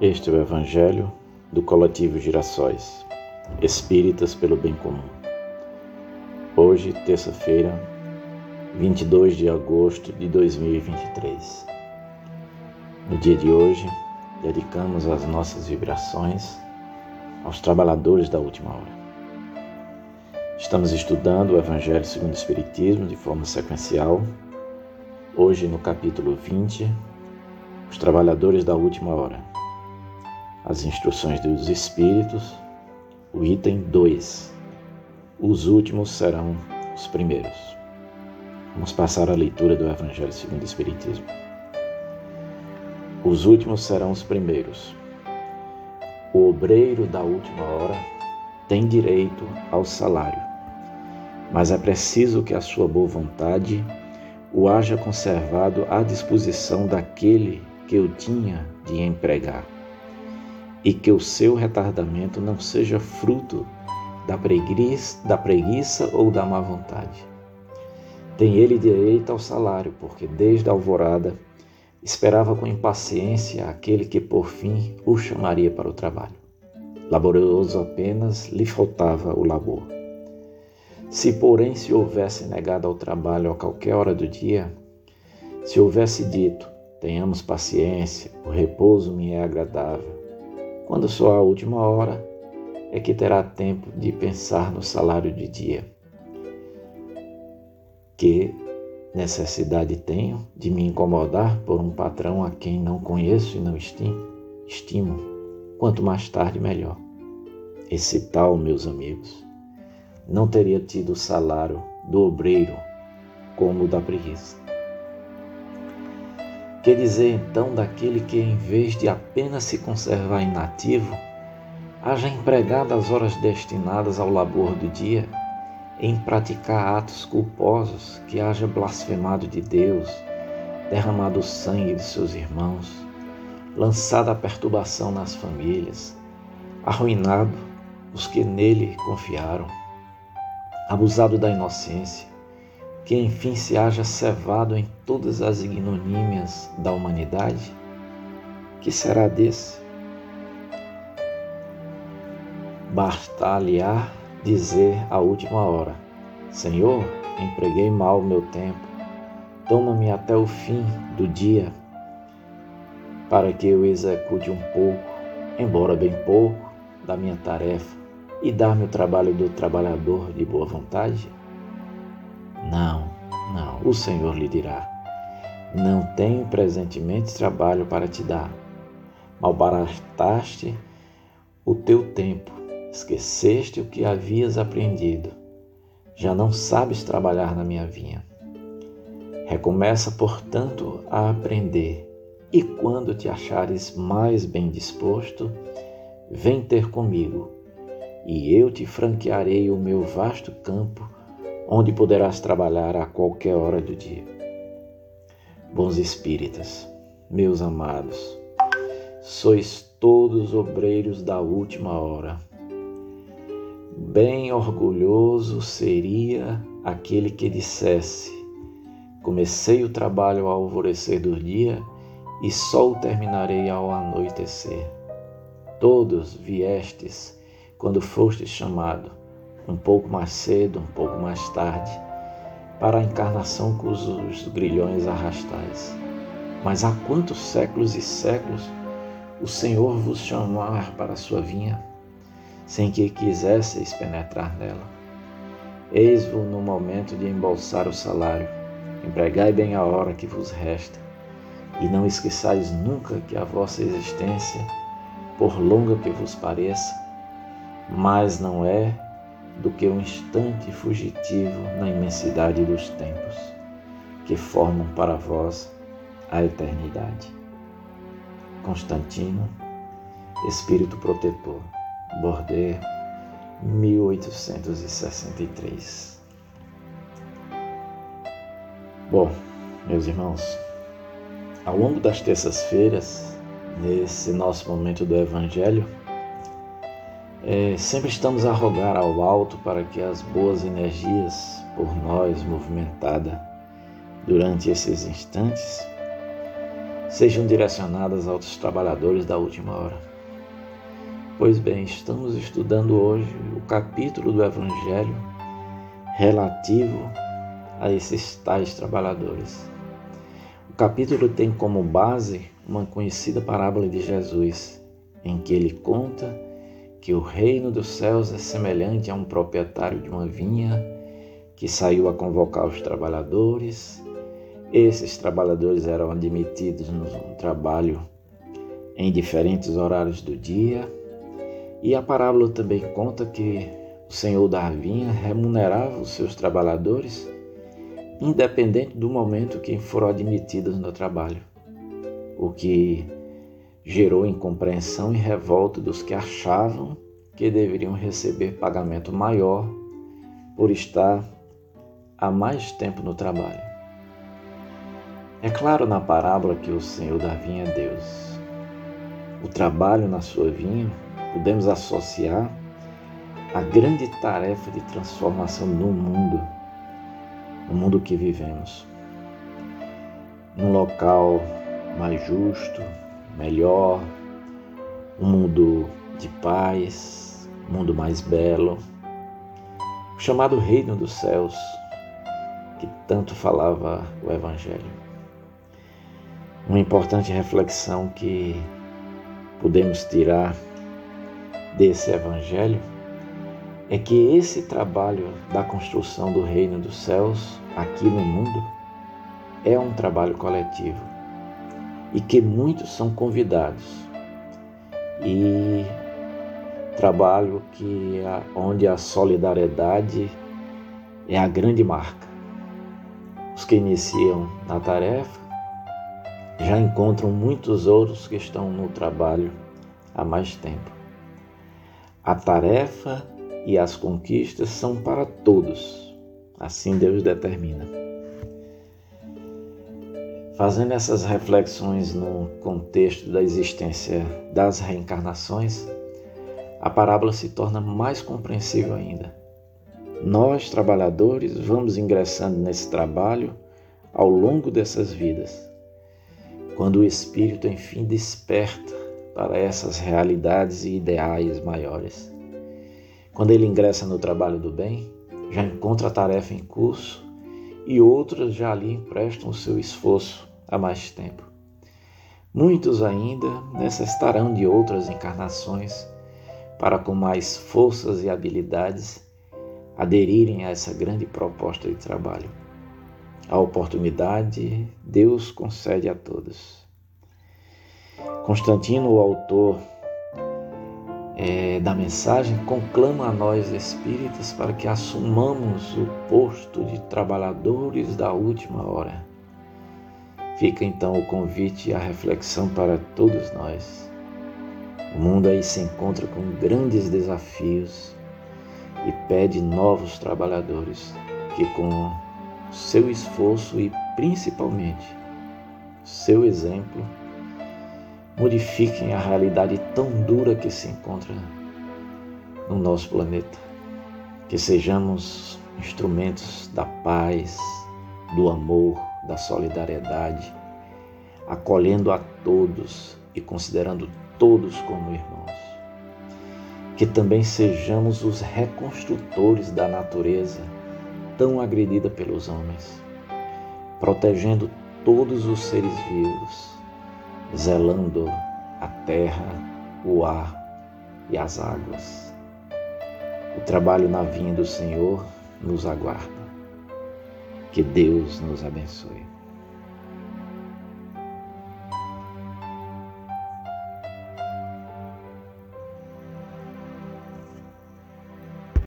Este é o Evangelho do Coletivo Girassóis, Espíritas pelo Bem Comum. Hoje, terça-feira, 22 de agosto de 2023. No dia de hoje, dedicamos as nossas vibrações aos trabalhadores da última hora. Estamos estudando o Evangelho segundo o Espiritismo de forma sequencial. Hoje, no capítulo 20, os trabalhadores da última hora as instruções dos Espíritos, o item 2. Os últimos serão os primeiros. Vamos passar a leitura do Evangelho segundo o Espiritismo. Os últimos serão os primeiros. O obreiro da última hora tem direito ao salário, mas é preciso que a sua boa vontade o haja conservado à disposição daquele que o tinha de empregar e que o seu retardamento não seja fruto da preguiça, da preguiça ou da má vontade. Tem ele direito ao salário, porque desde a alvorada esperava com impaciência aquele que por fim o chamaria para o trabalho. Laborioso apenas lhe faltava o labor. Se, porém, se houvesse negado ao trabalho a qualquer hora do dia, se houvesse dito: tenhamos paciência, o repouso me é agradável, quando só a última hora é que terá tempo de pensar no salário de dia. Que necessidade tenho de me incomodar por um patrão a quem não conheço e não estimo? estimo quanto mais tarde, melhor. Esse tal, meus amigos, não teria tido o salário do obreiro como o da preguiça. Que dizer então daquele que, em vez de apenas se conservar inativo, haja empregado as horas destinadas ao labor do dia em praticar atos culposos, que haja blasfemado de Deus, derramado o sangue de seus irmãos, lançado a perturbação nas famílias, arruinado os que nele confiaram, abusado da inocência, que enfim se haja cevado em todas as ignomínias da humanidade? Que será desse? Bastar-lhe-á dizer à última hora: Senhor, empreguei mal o meu tempo, toma-me até o fim do dia, para que eu execute um pouco, embora bem pouco, da minha tarefa e dar-me o trabalho do trabalhador de boa vontade? Não, não, o Senhor lhe dirá: Não tenho presentemente trabalho para te dar. Malbarastaste o teu tempo, esqueceste o que havias aprendido. Já não sabes trabalhar na minha vinha. Recomeça, portanto, a aprender, e quando te achares mais bem disposto, vem ter comigo, e eu te franquearei o meu vasto campo onde poderás trabalhar a qualquer hora do dia. Bons espíritas, meus amados, sois todos obreiros da última hora. Bem orgulhoso seria aquele que dissesse: Comecei o trabalho ao alvorecer do dia e só o terminarei ao anoitecer. Todos viestes quando fostes chamado um pouco mais cedo, um pouco mais tarde, para a encarnação com os grilhões arrastais. Mas há quantos séculos e séculos o Senhor vos chamar para a sua vinha, sem que quisesseis penetrar nela? Eis-vos no momento de embolsar o salário, empregai bem a hora que vos resta, e não esqueçais nunca que a vossa existência, por longa que vos pareça, mas não é do que um instante fugitivo na imensidade dos tempos, que formam para vós a eternidade. Constantino, Espírito Protetor, Bordeaux, 1863. Bom, meus irmãos, ao longo das terças-feiras, nesse nosso momento do Evangelho, é, sempre estamos a rogar ao alto para que as boas energias por nós movimentada durante esses instantes sejam direcionadas aos trabalhadores da última hora. Pois bem, estamos estudando hoje o capítulo do Evangelho relativo a esses tais trabalhadores. O capítulo tem como base uma conhecida parábola de Jesus, em que ele conta que o reino dos céus é semelhante a um proprietário de uma vinha que saiu a convocar os trabalhadores. Esses trabalhadores eram admitidos no trabalho em diferentes horários do dia, e a parábola também conta que o senhor da vinha remunerava os seus trabalhadores, independente do momento que foram admitidos no trabalho, o que gerou incompreensão e revolta dos que achavam que deveriam receber pagamento maior por estar há mais tempo no trabalho. É claro na parábola que o Senhor da vinha é Deus. O trabalho na sua vinha podemos associar a grande tarefa de transformação no mundo, no mundo que vivemos. Num local mais justo, melhor, um mundo de paz, um mundo mais belo, o chamado reino dos céus, que tanto falava o Evangelho. Uma importante reflexão que podemos tirar desse Evangelho é que esse trabalho da construção do reino dos céus aqui no mundo é um trabalho coletivo e que muitos são convidados e trabalho que onde a solidariedade é a grande marca. Os que iniciam na tarefa já encontram muitos outros que estão no trabalho há mais tempo. A tarefa e as conquistas são para todos, assim Deus determina. Fazendo essas reflexões no contexto da existência das reencarnações, a parábola se torna mais compreensível ainda. Nós, trabalhadores, vamos ingressando nesse trabalho ao longo dessas vidas quando o espírito enfim desperta para essas realidades e ideais maiores. Quando ele ingressa no trabalho do bem, já encontra a tarefa em curso e outros já lhe emprestam o seu esforço há mais tempo. Muitos ainda necessitarão de outras encarnações para, com mais forças e habilidades, aderirem a essa grande proposta de trabalho. A oportunidade Deus concede a todos. Constantino, o autor é, da mensagem, conclama a nós espíritas para que assumamos o posto de trabalhadores da última hora. Fica então o convite a reflexão para todos nós. O mundo aí se encontra com grandes desafios e pede novos trabalhadores que, com seu esforço e principalmente seu exemplo modifiquem a realidade tão dura que se encontra no nosso planeta. Que sejamos instrumentos da paz, do amor, da solidariedade, acolhendo a todos e considerando todos como irmãos. Que também sejamos os reconstrutores da natureza tão agredida pelos homens, protegendo todos os seres vivos, zelando a terra, o ar e as águas. O trabalho na vinha do Senhor nos aguarda. Que Deus nos abençoe.